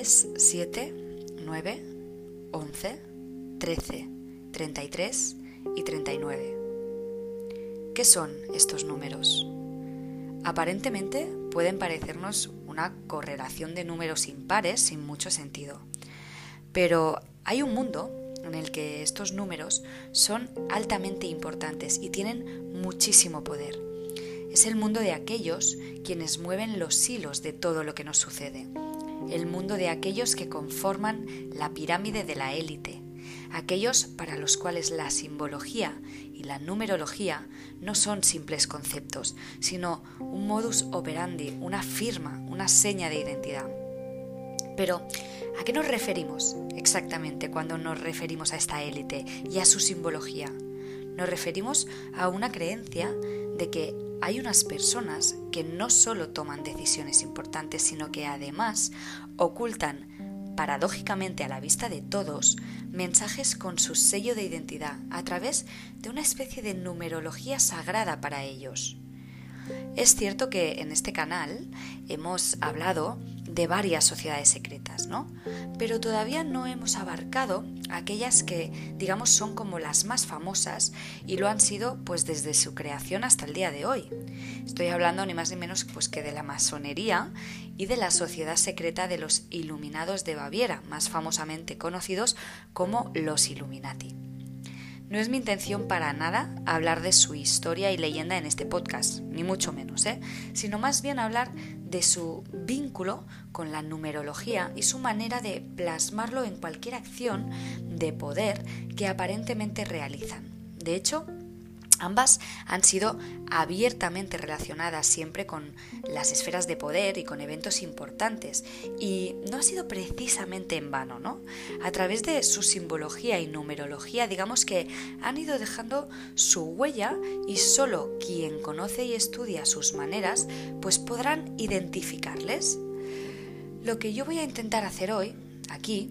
3, 7, 9, 11, 13, 33 y 39. ¿Qué son estos números? Aparentemente pueden parecernos una correlación de números impares sin mucho sentido. Pero hay un mundo en el que estos números son altamente importantes y tienen muchísimo poder. Es el mundo de aquellos quienes mueven los hilos de todo lo que nos sucede. El mundo de aquellos que conforman la pirámide de la élite. Aquellos para los cuales la simbología y la numerología no son simples conceptos, sino un modus operandi, una firma, una seña de identidad. Pero, ¿a qué nos referimos exactamente cuando nos referimos a esta élite y a su simbología? Nos referimos a una creencia de que hay unas personas que no solo toman decisiones importantes, sino que además ocultan, paradójicamente a la vista de todos, mensajes con su sello de identidad a través de una especie de numerología sagrada para ellos. Es cierto que en este canal hemos hablado de varias sociedades secretas, ¿no? Pero todavía no hemos abarcado aquellas que, digamos, son como las más famosas y lo han sido pues desde su creación hasta el día de hoy. Estoy hablando ni más ni menos pues que de la masonería y de la sociedad secreta de los Iluminados de Baviera, más famosamente conocidos como los Illuminati. No es mi intención para nada hablar de su historia y leyenda en este podcast, ni mucho menos, ¿eh? sino más bien hablar de su vínculo con la numerología y su manera de plasmarlo en cualquier acción de poder que aparentemente realizan. De hecho, Ambas han sido abiertamente relacionadas siempre con las esferas de poder y con eventos importantes, y no ha sido precisamente en vano, ¿no? A través de su simbología y numerología, digamos que han ido dejando su huella y solo quien conoce y estudia sus maneras, pues podrán identificarles. Lo que yo voy a intentar hacer hoy, aquí,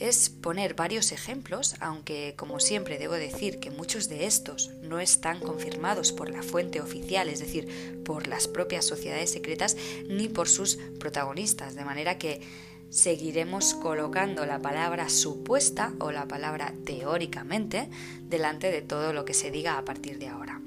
es poner varios ejemplos, aunque como siempre debo decir que muchos de estos no están confirmados por la fuente oficial, es decir, por las propias sociedades secretas ni por sus protagonistas, de manera que seguiremos colocando la palabra supuesta o la palabra teóricamente delante de todo lo que se diga a partir de ahora.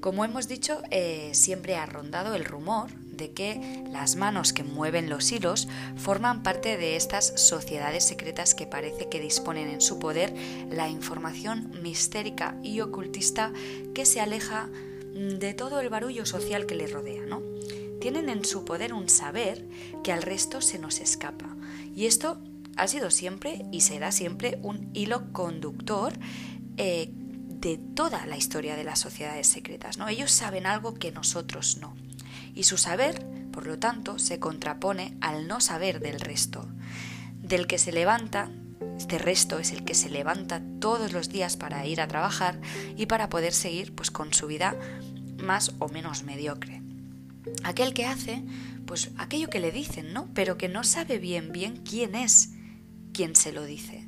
Como hemos dicho, eh, siempre ha rondado el rumor de que las manos que mueven los hilos forman parte de estas sociedades secretas que parece que disponen en su poder la información mistérica y ocultista que se aleja de todo el barullo social que les rodea, ¿no? Tienen en su poder un saber que al resto se nos escapa. Y esto ha sido siempre y será siempre un hilo conductor eh, de toda la historia de las sociedades secretas. ¿no? Ellos saben algo que nosotros no y su saber, por lo tanto, se contrapone al no saber del resto, del que se levanta, este resto es el que se levanta todos los días para ir a trabajar y para poder seguir pues con su vida más o menos mediocre. Aquel que hace pues aquello que le dicen, ¿no? Pero que no sabe bien bien quién es quien se lo dice.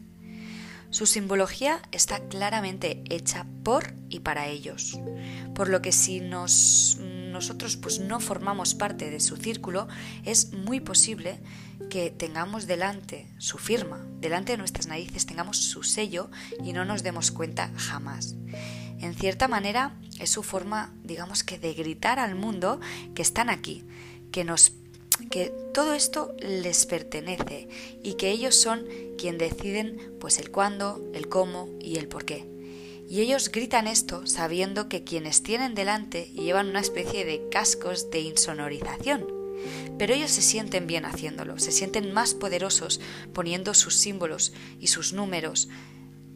Su simbología está claramente hecha por y para ellos, por lo que si nos nosotros pues no formamos parte de su círculo, es muy posible que tengamos delante su firma, delante de nuestras narices tengamos su sello y no nos demos cuenta jamás. En cierta manera es su forma, digamos que de gritar al mundo que están aquí, que nos que todo esto les pertenece y que ellos son quien deciden pues el cuándo, el cómo y el por qué. Y ellos gritan esto sabiendo que quienes tienen delante llevan una especie de cascos de insonorización. Pero ellos se sienten bien haciéndolo, se sienten más poderosos poniendo sus símbolos y sus números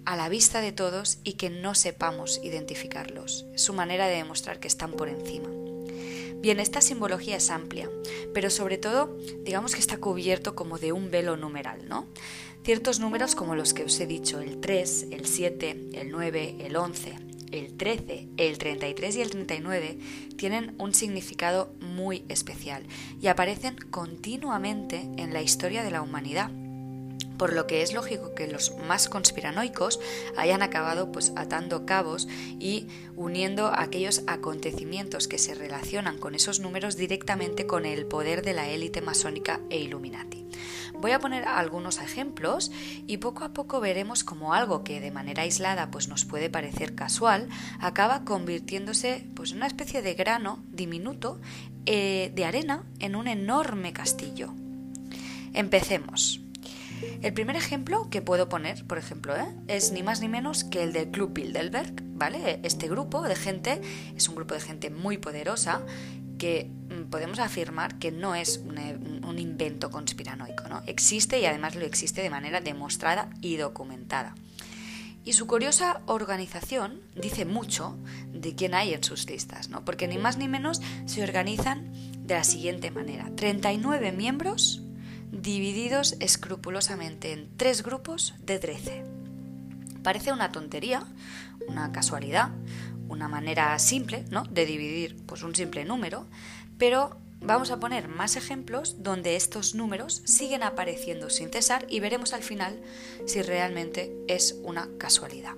a la vista de todos y que no sepamos identificarlos. Es su manera de demostrar que están por encima. Bien, esta simbología es amplia, pero sobre todo digamos que está cubierto como de un velo numeral, ¿no? Ciertos números como los que os he dicho, el 3, el 7, el 9, el 11, el 13, el 33 y el 39, tienen un significado muy especial y aparecen continuamente en la historia de la humanidad por lo que es lógico que los más conspiranoicos hayan acabado pues atando cabos y uniendo aquellos acontecimientos que se relacionan con esos números directamente con el poder de la élite masónica e Illuminati. Voy a poner algunos ejemplos y poco a poco veremos cómo algo que de manera aislada pues nos puede parecer casual acaba convirtiéndose pues en una especie de grano diminuto eh, de arena en un enorme castillo. Empecemos. El primer ejemplo que puedo poner, por ejemplo, ¿eh? es ni más ni menos que el del Club Bilderberg, ¿vale? Este grupo de gente es un grupo de gente muy poderosa que mm, podemos afirmar que no es un, un, invento conspiranoico, ¿no? Existe y además lo existe de manera demostrada y documentada. Y su curiosa organización dice mucho de quién hay en sus listas, ¿no? Porque ni más ni menos se organizan de la siguiente manera. 39 miembros divididos escrupulosamente en tres grupos de 13. Parece una tontería, una casualidad, una manera simple ¿no? de dividir pues, un simple número, pero vamos a poner más ejemplos donde estos números siguen apareciendo sin cesar y veremos al final si realmente es una casualidad.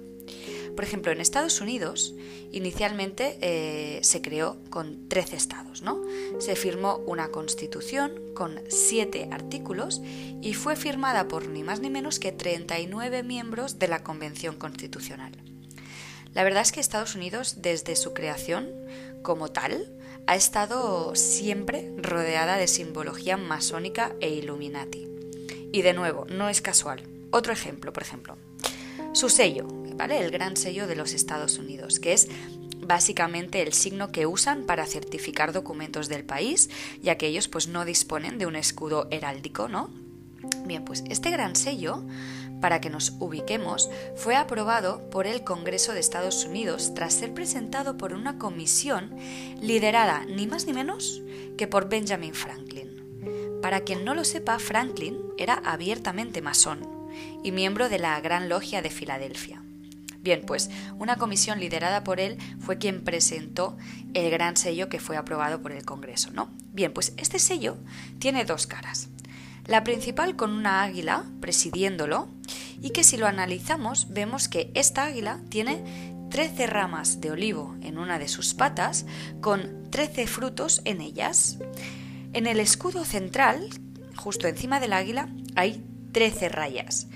Por ejemplo, en Estados Unidos inicialmente eh, se creó con 13 estados, ¿no? Se firmó una constitución con 7 artículos y fue firmada por ni más ni menos que 39 miembros de la Convención Constitucional. La verdad es que Estados Unidos, desde su creación como tal, ha estado siempre rodeada de simbología masónica e illuminati. Y de nuevo, no es casual. Otro ejemplo, por ejemplo. Su sello, El gran sello de los Estados Unidos, que es básicamente el signo que usan para certificar documentos del país, ya que ellos pues no disponen de un escudo heráldico, ¿no? Bien, pues este gran sello, para que nos ubiquemos, fue aprobado por el Congreso de Estados Unidos tras ser presentado por una comisión liderada ni más ni menos que por Benjamin Franklin. Para quien no lo sepa, Franklin era abiertamente masón y miembro de la Gran Logia de Filadelfia. Bien, pues una comisión liderada por él fue quien presentó el gran sello que fue aprobado por el Congreso, ¿no? Bien, pues este sello tiene dos caras. La principal con una águila presidiéndolo y que si lo analizamos vemos que esta águila tiene 13 ramas de olivo en una de sus patas con 13 frutos en ellas. En el escudo central, justo encima del águila, hay 13 rayas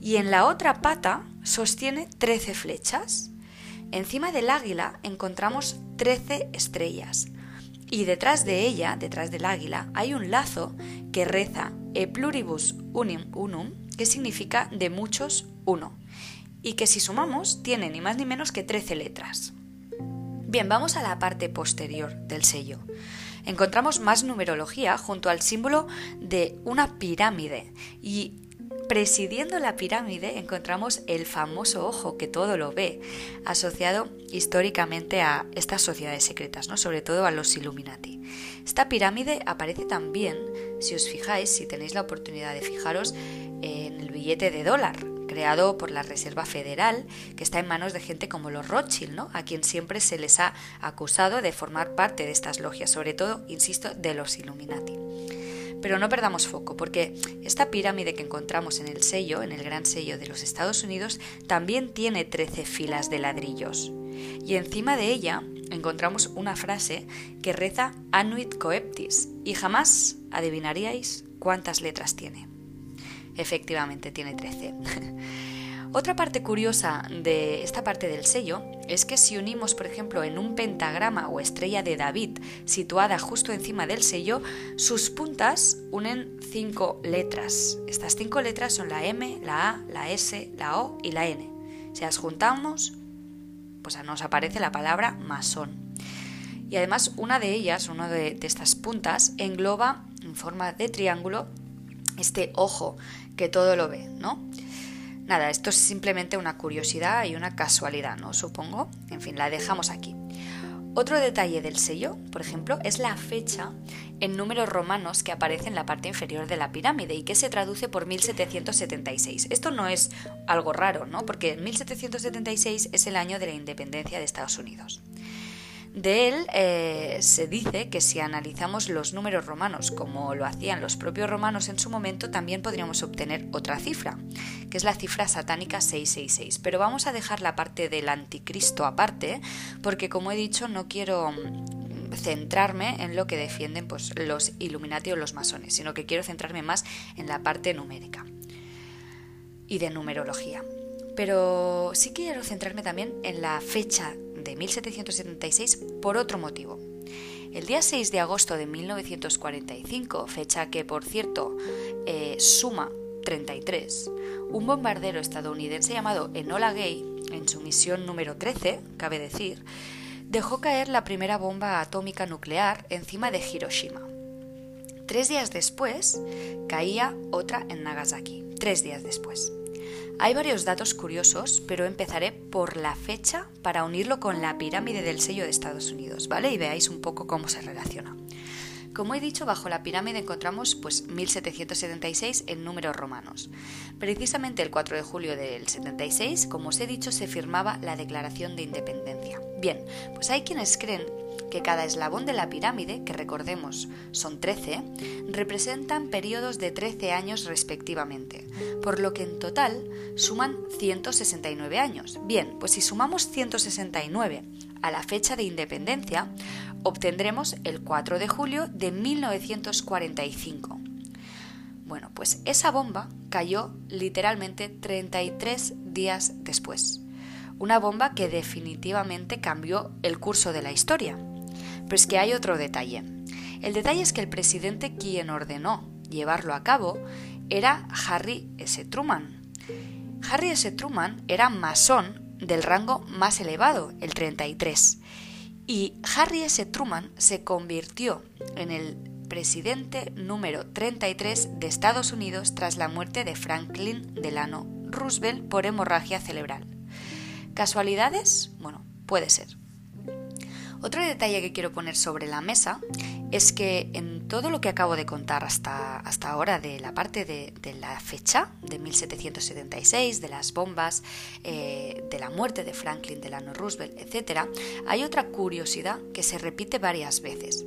y en la otra pata sostiene 13 flechas. Encima del águila encontramos 13 estrellas y detrás de ella, detrás del águila, hay un lazo que reza E pluribus unum unum, que significa de muchos uno, y que si sumamos tiene ni más ni menos que 13 letras. Bien, vamos a la parte posterior del sello. Encontramos más numerología junto al símbolo de una pirámide y Presidiendo la pirámide encontramos el famoso ojo que todo lo ve, asociado históricamente a estas sociedades secretas, ¿no? sobre todo a los Illuminati. Esta pirámide aparece también, si os fijáis, si tenéis la oportunidad de fijaros, en el billete de dólar, creado por la Reserva Federal, que está en manos de gente como los Rothschild, ¿no? a quien siempre se les ha acusado de formar parte de estas logias, sobre todo, insisto, de los Illuminati. Pero no perdamos foco, porque esta pirámide que encontramos en el sello, en el gran sello de los Estados Unidos, también tiene 13 filas de ladrillos. Y encima de ella encontramos una frase que reza Anuit Coeptis, y jamás adivinaríais cuántas letras tiene. Efectivamente, tiene 13. Otra parte curiosa de esta parte del sello es que si unimos, por ejemplo, en un pentagrama o estrella de David situada justo encima del sello, sus puntas unen cinco letras. Estas cinco letras son la M, la A, la S, la O y la N. Si las juntamos, pues nos aparece la palabra masón. Y además una de ellas, una de, de estas puntas, engloba en forma de triángulo este ojo que todo lo ve, ¿no? Nada, esto es simplemente una curiosidad y una casualidad, ¿no? Supongo. En fin, la dejamos aquí. Otro detalle del sello, por ejemplo, es la fecha en números romanos que aparece en la parte inferior de la pirámide y que se traduce por 1776. Esto no es algo raro, ¿no? Porque 1776 es el año de la independencia de Estados Unidos. De él eh, se dice que si analizamos los números romanos como lo hacían los propios romanos en su momento, también podríamos obtener otra cifra, que es la cifra satánica 666. Pero vamos a dejar la parte del anticristo aparte, porque como he dicho, no quiero mm, centrarme en lo que defienden pues, los Illuminati o los masones, sino que quiero centrarme más en la parte numérica y de numerología. Pero sí quiero centrarme también en la fecha de 1776 por otro motivo. El día 6 de agosto de 1945, fecha que por cierto eh, suma 33, un bombardero estadounidense llamado Enola Gay, en su misión número 13, cabe decir, dejó caer la primera bomba atómica nuclear encima de Hiroshima. Tres días después, caía otra en Nagasaki. Tres días después. Hay varios datos curiosos, pero empezaré por la fecha para unirlo con la pirámide del sello de Estados Unidos, ¿vale? Y veáis un poco cómo se relaciona. Como he dicho, bajo la pirámide encontramos pues 1776 en números romanos. Precisamente el 4 de julio del 76, como os he dicho, se firmaba la Declaración de Independencia. Bien, pues hay quienes creen que cada eslabón de la pirámide, que recordemos son 13, representan periodos de 13 años respectivamente, por lo que en total suman 169 años. Bien, pues si sumamos 169 a la fecha de independencia, obtendremos el 4 de julio de 1945. Bueno, pues esa bomba cayó literalmente 33 días después. Una bomba que definitivamente cambió el curso de la historia. Pero es que hay otro detalle. El detalle es que el presidente quien ordenó llevarlo a cabo era Harry S. Truman. Harry S. Truman era masón del rango más elevado, el 33, y Harry S. Truman se convirtió en el presidente número 33 de Estados Unidos tras la muerte de Franklin Delano Roosevelt por hemorragia cerebral. ¿Casualidades? Bueno, puede ser. Otro detalle que quiero poner sobre la mesa es que en todo lo que acabo de contar hasta, hasta ahora de la parte de, la fecha de 1776, de las bombas, eh, de la muerte de Franklin Delano Roosevelt, etc., hay otra curiosidad que se repite varias veces,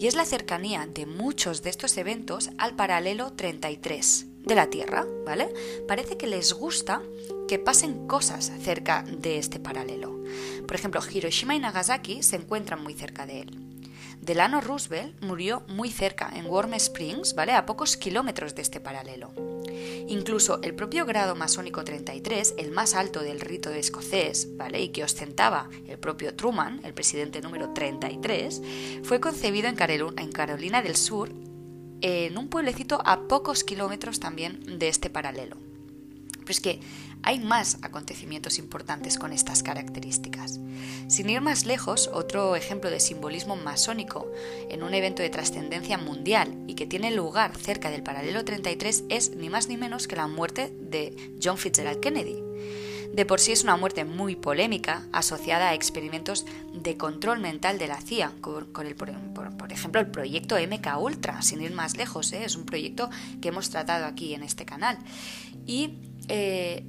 y es la cercanía de muchos de estos eventos al paralelo 33 de la Tierra, ¿vale? Parece que les gusta que pasen cosas cerca de este paralelo. Por ejemplo, Hiroshima y Nagasaki se encuentran muy cerca de él. Delano Roosevelt murió muy cerca, en Warm Springs, ¿vale? A pocos kilómetros de este paralelo. Incluso el propio grado masónico 33, el más alto del rito escocés, ¿vale? Y que ostentaba el propio Truman, el presidente número 33, fue concebido en Carolina del Sur, en un pueblecito a pocos kilómetros también de este paralelo. Pero es que hay más acontecimientos importantes con estas características. Sin ir más lejos, otro ejemplo de simbolismo masónico en un evento de trascendencia mundial y que tiene lugar cerca del paralelo 33 es ni más ni menos que la muerte de John Fitzgerald Kennedy. De por sí es una muerte muy polémica, asociada a experimentos de control mental de la CIA, con, el, por, ejemplo el proyecto MK Ultra, sin ir más lejos, ¿eh? es un proyecto que hemos tratado aquí en este canal. Y eh,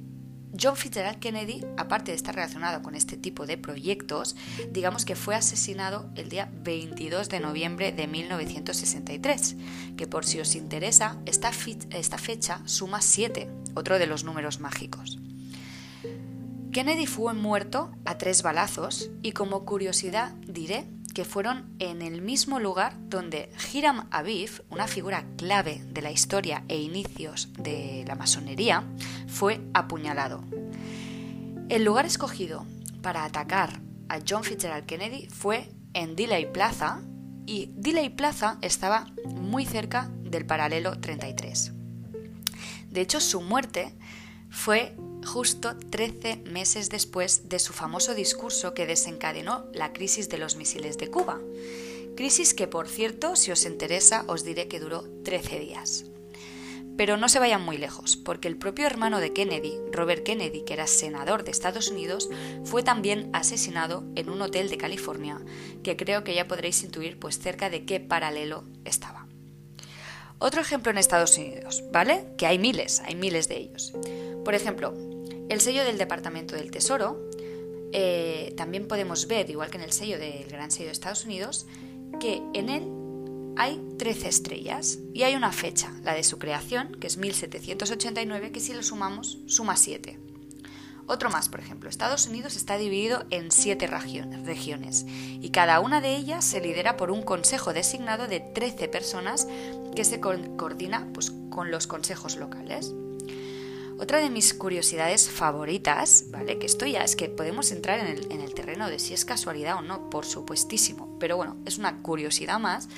John Fitzgerald Kennedy, aparte de estar relacionado con este tipo de proyectos, digamos que fue asesinado el día 22 de noviembre de 1963, que por si os interesa, esta, esta fecha suma 7, otro de los números mágicos. Kennedy fue muerto a tres balazos y como curiosidad diré que fueron en el mismo lugar donde Hiram Aviv, una figura clave de la historia e inicios de la masonería, fue apuñalado. El lugar escogido para atacar a John Fitzgerald Kennedy fue en Delay Plaza y Delay Plaza estaba muy cerca del paralelo 33. De hecho, su muerte fue justo 13 meses después de su famoso discurso que desencadenó la crisis de los misiles de Cuba. Crisis que, por cierto, si os interesa, os diré que duró 13 días. Pero no se vayan muy lejos, porque el propio hermano de Kennedy, Robert Kennedy, que era senador de Estados Unidos, fue también asesinado en un hotel de California, que creo que ya podréis intuir pues cerca de qué paralelo estaba. Otro ejemplo en Estados Unidos, ¿vale? Que hay miles, hay miles de ellos. Por ejemplo, el sello del Departamento del Tesoro, eh, también podemos ver, igual que en el sello del Gran Sello de Estados Unidos, que en él hay 13 estrellas y hay una fecha, la de su creación, que es 1789, que si lo sumamos suma 7. Otro más, por ejemplo, Estados Unidos está dividido en siete regiones y cada una de ellas se lidera por un consejo designado de 13 personas que se coordina pues, con los consejos locales. Otra de mis curiosidades favoritas, ¿vale? Que esto ya es que podemos entrar en el, en el terreno de si es casualidad o no, por supuestísimo, pero bueno, es una curiosidad más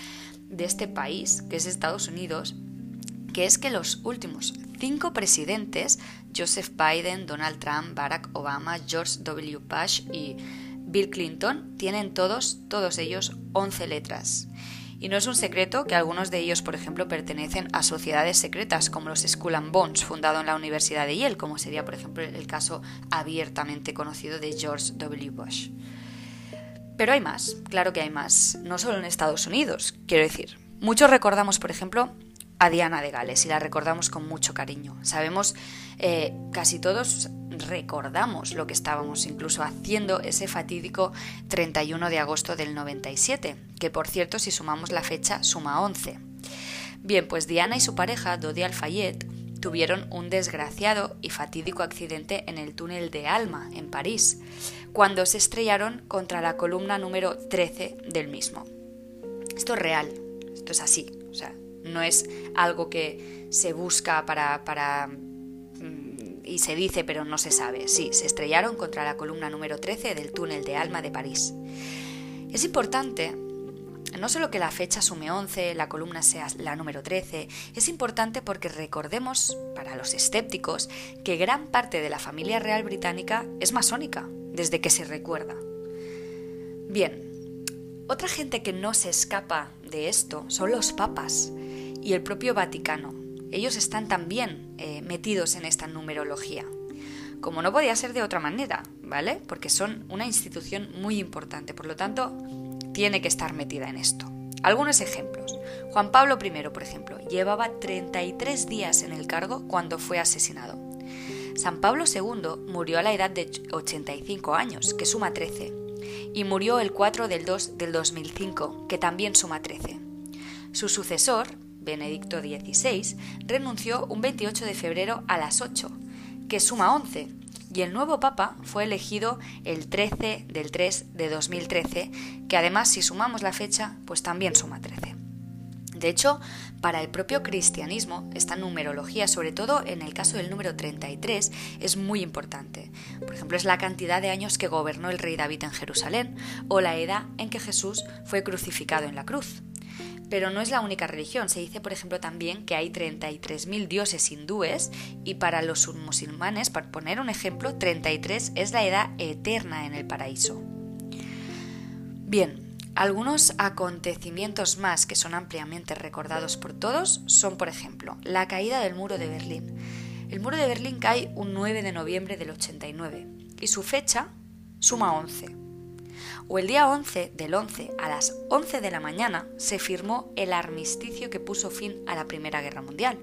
de este país, que es Estados Unidos, que es que los últimos cinco presidentes, Joseph Biden, Donald Trump, Barack Obama, George W. Bush y Bill Clinton, tienen todos, todos ellos, 11 letras. Y no es un secreto que algunos de ellos, por ejemplo, pertenecen a sociedades secretas como los Skull and Bones, fundado en la Universidad de Yale, como sería, por ejemplo, el caso abiertamente conocido de George W. Bush. Pero hay más, claro que hay más, no solo en Estados Unidos, quiero decir. Muchos recordamos, por ejemplo, a Diana de Gales y la recordamos con mucho cariño. Sabemos, eh, casi todos recordamos lo que estábamos incluso haciendo ese fatídico 31 de agosto del 97, que por cierto si sumamos la fecha suma 11. Bien, pues Diana y su pareja, Dodi Alfayet, tuvieron un desgraciado y fatídico accidente en el túnel de Alma, en París, cuando se estrellaron contra la columna número 13 del mismo. Esto es real, esto es así, o sea, no es algo que se busca para, para mm, y se dice pero no se sabe. Sí, se estrellaron contra la columna número 13 del túnel de Alma de París. Es importante no solo que la fecha sume 11, la columna sea la número 13, es importante porque recordemos, para los escépticos, que gran parte de la familia real británica es masónica, desde que se recuerda. Bien, otra gente que no se escapa de esto son los papas y el propio Vaticano. Ellos están también eh, metidos en esta numerología. Como no podía ser de otra manera, ¿vale? Porque son una institución muy importante, por lo tanto, tiene que estar metida en esto. Algunos ejemplos. Juan Pablo I, por ejemplo, llevaba 33 días en el cargo cuando fue asesinado. San Pablo II murió a la edad de 85 años, que suma 13, y murió el 4 del 2 del 2005, que también suma 13. Su sucesor, Benedicto XVI, renunció un 28 de febrero a las 8, que suma 11, y el nuevo Papa fue elegido el 13 del 3 de 2013, que además si sumamos la fecha, pues también suma 13. De hecho, para el propio cristianismo, esta numerología, sobre todo en el caso del número 33, es muy importante. Por ejemplo, es la cantidad de años que gobernó el rey David en Jerusalén o la edad en que Jesús fue crucificado en la cruz. Pero no es la única religión. Se dice, por ejemplo, también que hay 33.000 dioses hindúes y para los musulmanes, para poner un ejemplo, 33 es la edad eterna en el paraíso. Bien, algunos acontecimientos más que son ampliamente recordados por todos son, por ejemplo, la caída del muro de Berlín. El muro de Berlín cae un 9 de noviembre del 89 y su fecha suma 11 o el día 11 del 11 a las 11 de la mañana se firmó el armisticio que puso fin a la Primera Guerra Mundial.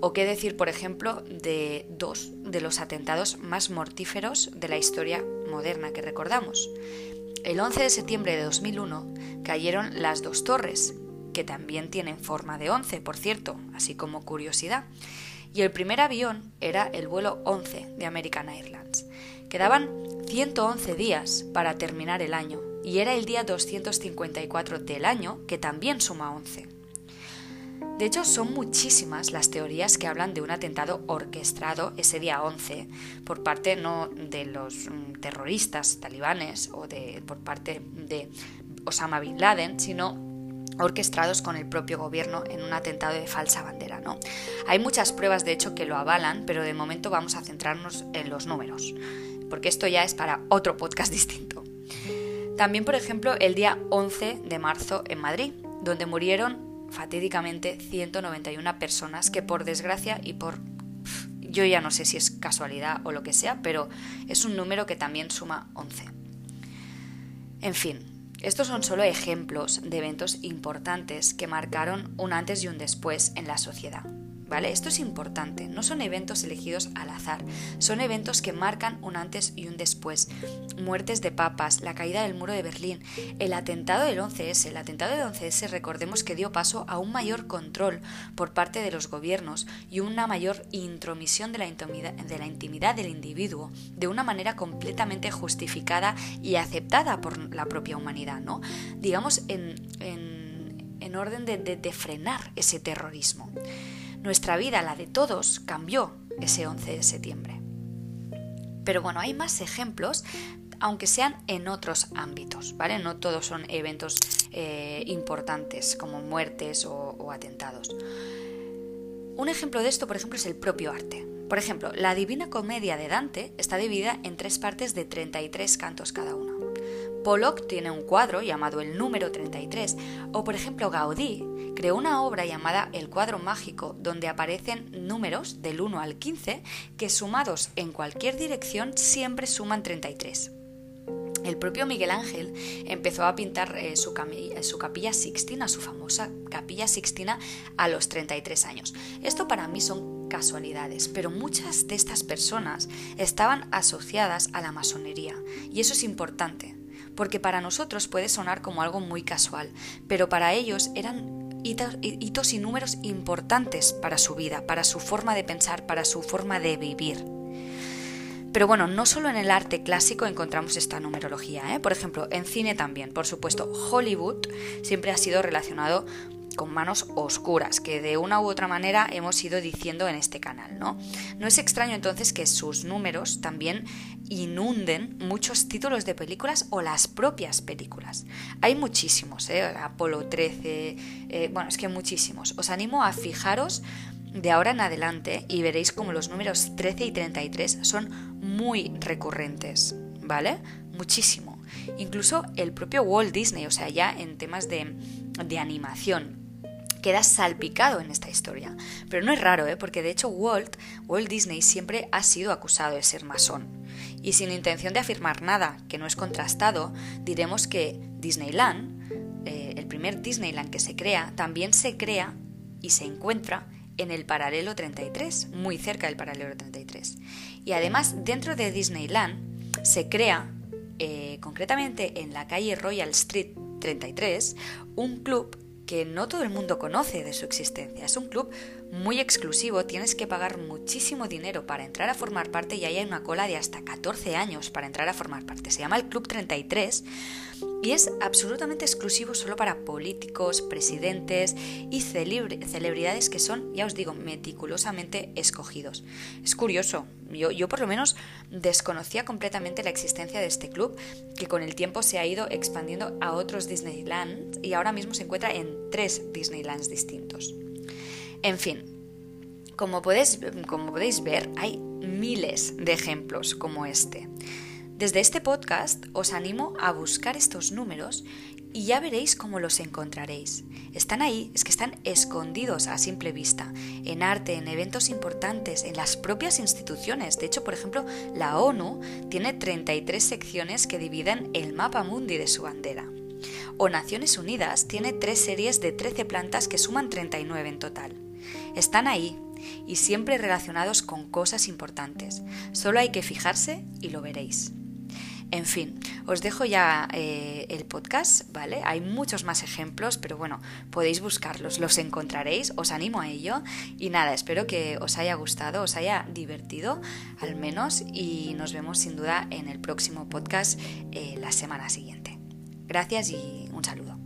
O qué decir, por ejemplo, de dos de los atentados más mortíferos de la historia moderna que recordamos. El 11 de septiembre de 2001 cayeron las dos torres, que también tienen forma de 11, por cierto, así como curiosidad. Y el primer avión era el vuelo 11 de American Airlines. Quedaban 111 días para terminar el año y era el día 254 del año que también suma 11. De hecho, son muchísimas las teorías que hablan de un atentado orquestado ese día 11 por parte no de los mm, terroristas talibanes o de, por parte de Osama Bin Laden, sino orquestados con el propio gobierno en un atentado de falsa bandera. ¿no? Hay muchas pruebas, de hecho, que lo avalan, pero de momento vamos a centrarnos en los números porque esto ya es para otro podcast distinto. También, por ejemplo, el día 11 de marzo en Madrid, donde murieron fatídicamente 191 personas que por desgracia y por... Yo ya no sé si es casualidad o lo que sea, pero es un número que también suma 11. En fin, estos son solo ejemplos de eventos importantes que marcaron un antes y un después en la sociedad. ¿Vale? Esto es importante, no son eventos elegidos al azar, son eventos que marcan un antes y un después. Muertes de papas, la caída del muro de Berlín, el atentado del 11S. El atentado del 11S recordemos que dio paso a un mayor control por parte de los gobiernos y una mayor intromisión de la intimidad, del individuo de una manera completamente justificada y aceptada por la propia humanidad, ¿no? Digamos, en, en, orden de, de frenar ese terrorismo. Nuestra vida, la de todos, cambió ese 11 de septiembre. Pero bueno, hay más ejemplos, aunque sean en otros ámbitos, ¿vale? No todos son eventos eh, importantes como muertes o, o atentados. Un ejemplo de esto, por ejemplo, es el propio arte. Por ejemplo, la Divina Comedia de Dante está dividida en tres partes de 33 cantos cada una. Pollock tiene un cuadro llamado El número 33, o por ejemplo Gaudí creó una obra llamada El cuadro mágico, donde aparecen números del 1 al 15 que sumados en cualquier dirección siempre suman 33. El propio Miguel Ángel empezó a pintar eh, su, su, capilla sixtina, su famosa capilla sixtina, a los 33 años. Esto para mí son casualidades, pero muchas de estas personas estaban asociadas a la masonería, y eso es importante, porque para nosotros puede sonar como algo muy casual, pero para ellos eran hitos, y números importantes para su vida, para su forma de pensar, para su forma de vivir. Pero bueno, no solo en el arte clásico encontramos esta numerología, ¿eh? por ejemplo, en cine también. Por supuesto, Hollywood siempre ha sido relacionado con manos oscuras, que de una u otra manera hemos ido diciendo en este canal, ¿no? No es extraño entonces que sus números también inunden muchos títulos de películas o las propias películas. Hay muchísimos, ¿eh? Apolo 13, eh, bueno, es que muchísimos. Os animo a fijaros de ahora en adelante y veréis como los números 13 y 33 son muy recurrentes, ¿vale? Muchísimo. Incluso el propio Walt Disney, o sea, ya en temas de, de animación, queda salpicado en esta historia. Pero no es raro, ¿eh? porque de hecho Walt, Walt Disney siempre ha sido acusado de ser masón. Y sin intención de afirmar nada que no es contrastado, diremos que Disneyland, eh, el primer Disneyland que se crea, también se crea y se encuentra en el paralelo 33, muy cerca del paralelo 33. Y además, dentro de Disneyland se crea, eh, concretamente en la calle Royal Street 33, un club que no todo el mundo conoce de su existencia. Es un club muy exclusivo, tienes que pagar muchísimo dinero para entrar a formar parte y hay una cola de hasta 14 años para entrar a formar parte. Se llama el Club 33 y es absolutamente exclusivo solo para políticos, presidentes y celebridades que son, ya os digo, meticulosamente escogidos. Es curioso, yo, yo, por lo menos desconocía completamente la existencia de este club que con el tiempo se ha ido expandiendo a otros Disneyland y ahora mismo se encuentra en tres Disneylands distintos. En fin, como podéis, como podéis ver, hay miles de ejemplos como este. Desde este podcast os animo a buscar estos números y ya veréis cómo los encontraréis. Están ahí, es que están escondidos a simple vista, en arte, en eventos importantes, en las propias instituciones. De hecho, por ejemplo, la ONU tiene 33 secciones que dividen el mapa mundi de su bandera. O Naciones Unidas tiene tres series de 13 plantas que suman 39 en total. Están ahí y siempre relacionados con cosas importantes. Solo hay que fijarse y lo veréis. En fin, os dejo ya eh, el podcast, ¿vale? Hay muchos más ejemplos, pero bueno, podéis buscarlos, los encontraréis, os animo a ello. Y nada, espero que os haya gustado, os haya divertido al menos y nos vemos sin duda en el próximo podcast eh, la semana siguiente. Gracias y un saludo.